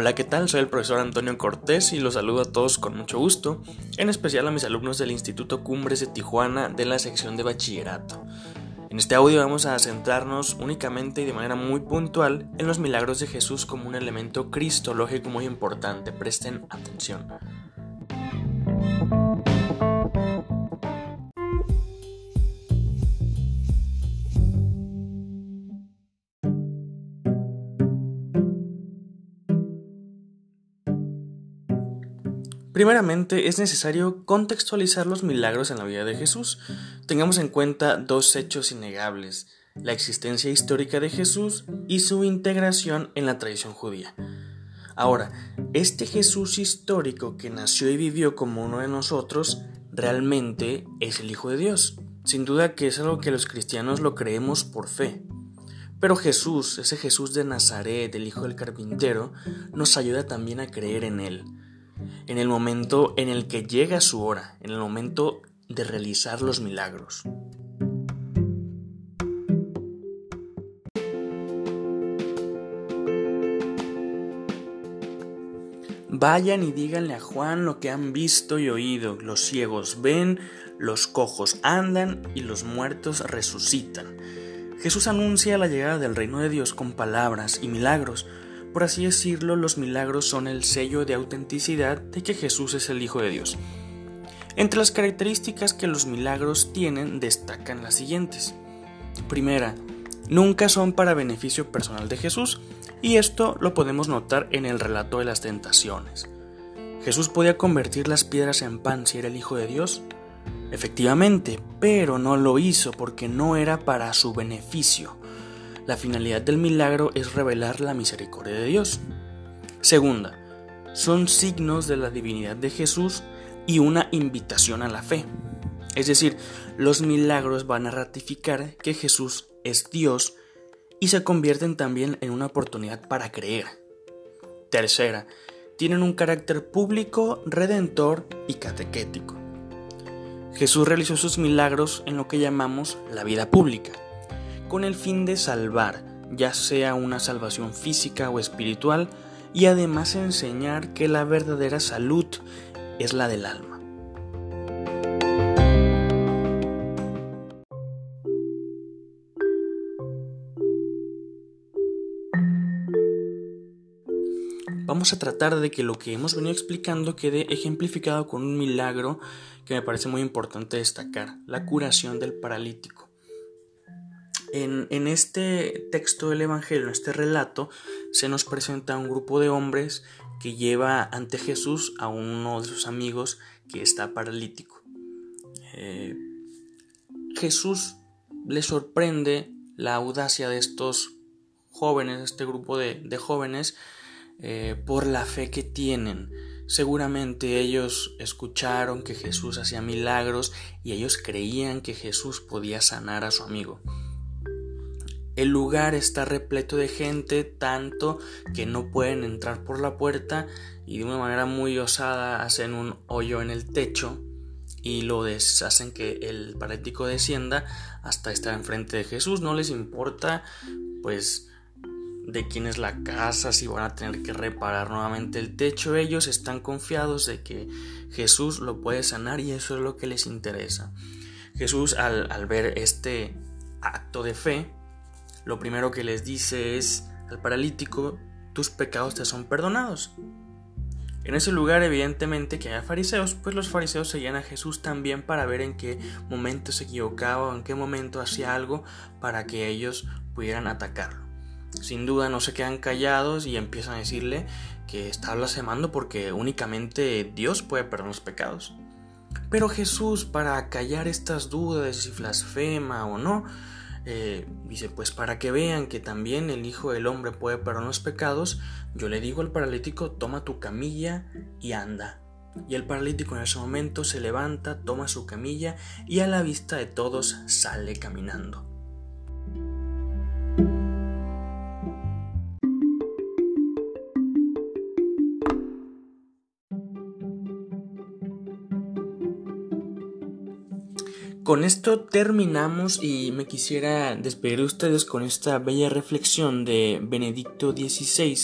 Hola, ¿qué tal? Soy el profesor Antonio Cortés y los saludo a todos con mucho gusto, en especial a mis alumnos del Instituto Cumbres de Tijuana de la sección de bachillerato. En este audio vamos a centrarnos únicamente y de manera muy puntual en los milagros de Jesús como un elemento cristológico muy importante. Presten atención. Primeramente, es necesario contextualizar los milagros en la vida de Jesús. Tengamos en cuenta dos hechos innegables, la existencia histórica de Jesús y su integración en la tradición judía. Ahora, este Jesús histórico que nació y vivió como uno de nosotros, realmente es el Hijo de Dios. Sin duda que es algo que los cristianos lo creemos por fe. Pero Jesús, ese Jesús de Nazaret, el Hijo del Carpintero, nos ayuda también a creer en Él en el momento en el que llega su hora, en el momento de realizar los milagros. Vayan y díganle a Juan lo que han visto y oído. Los ciegos ven, los cojos andan y los muertos resucitan. Jesús anuncia la llegada del reino de Dios con palabras y milagros, por así decirlo, los milagros son el sello de autenticidad de que Jesús es el Hijo de Dios. Entre las características que los milagros tienen destacan las siguientes. Primera, nunca son para beneficio personal de Jesús, y esto lo podemos notar en el relato de las tentaciones. ¿Jesús podía convertir las piedras en pan si era el Hijo de Dios? Efectivamente, pero no lo hizo porque no era para su beneficio. La finalidad del milagro es revelar la misericordia de Dios. Segunda, son signos de la divinidad de Jesús y una invitación a la fe. Es decir, los milagros van a ratificar que Jesús es Dios y se convierten también en una oportunidad para creer. Tercera, tienen un carácter público, redentor y catequético. Jesús realizó sus milagros en lo que llamamos la vida pública con el fin de salvar, ya sea una salvación física o espiritual, y además enseñar que la verdadera salud es la del alma. Vamos a tratar de que lo que hemos venido explicando quede ejemplificado con un milagro que me parece muy importante destacar, la curación del paralítico. En, este texto del Evangelio, en este relato, se nos presenta un grupo de hombres que lleva ante Jesús a uno de sus amigos que está paralítico. Eh, Jesús le sorprende la audacia de estos jóvenes, este grupo de, jóvenes, eh, por la fe que tienen. Seguramente ellos escucharon que Jesús hacía milagros y ellos creían que Jesús podía sanar a su amigo. El lugar está repleto de gente tanto que no pueden entrar por la puerta y de una manera muy osada hacen un hoyo en el techo y lo hacen que el paralítico descienda hasta estar enfrente de Jesús. No les importa pues de quién es la casa, si van a tener que reparar nuevamente el techo. Ellos están confiados de que Jesús lo puede sanar y eso es lo que les interesa. Jesús al ver este acto de fe lo primero que les dice es al paralítico, tus pecados te son perdonados. En ese lugar, evidentemente, que haya fariseos, pues los fariseos seguían a Jesús también para ver en qué momento se equivocaba o en qué momento hacía algo para que ellos pudieran atacarlo. Sin duda no se quedan callados y empiezan a decirle que está blasfemando porque únicamente Dios puede perdonar los pecados. Pero Jesús, para callar estas dudas de si blasfema o no, eh, dice, pues para que vean que también el Hijo del Hombre puede perdonar los pecados, yo le digo al paralítico, toma tu camilla y anda. Y el paralítico en ese momento se levanta, toma su camilla y a la vista de todos sale caminando. Con esto terminamos y me quisiera despedir de ustedes con esta bella reflexión de Benedicto XVI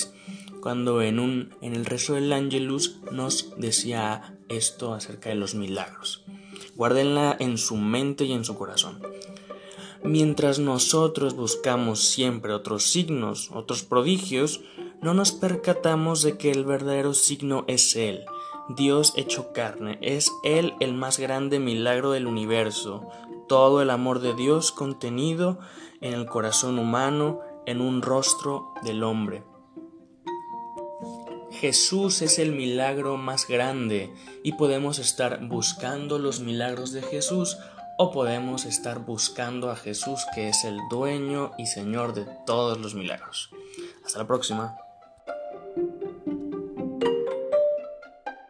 cuando en, un, en el rezo del Angelus nos decía esto acerca de los milagros. Guárdenla en su mente y en su corazón. Mientras nosotros buscamos siempre otros signos, otros prodigios, no nos percatamos de que el verdadero signo es Él, Dios hecho carne, es Él el más grande milagro del universo, todo el amor de Dios contenido en el corazón humano, en un rostro del hombre. Jesús es el milagro más grande y podemos estar buscando los milagros de Jesús o podemos estar buscando a Jesús que es el dueño y Señor de todos los milagros. Hasta la próxima.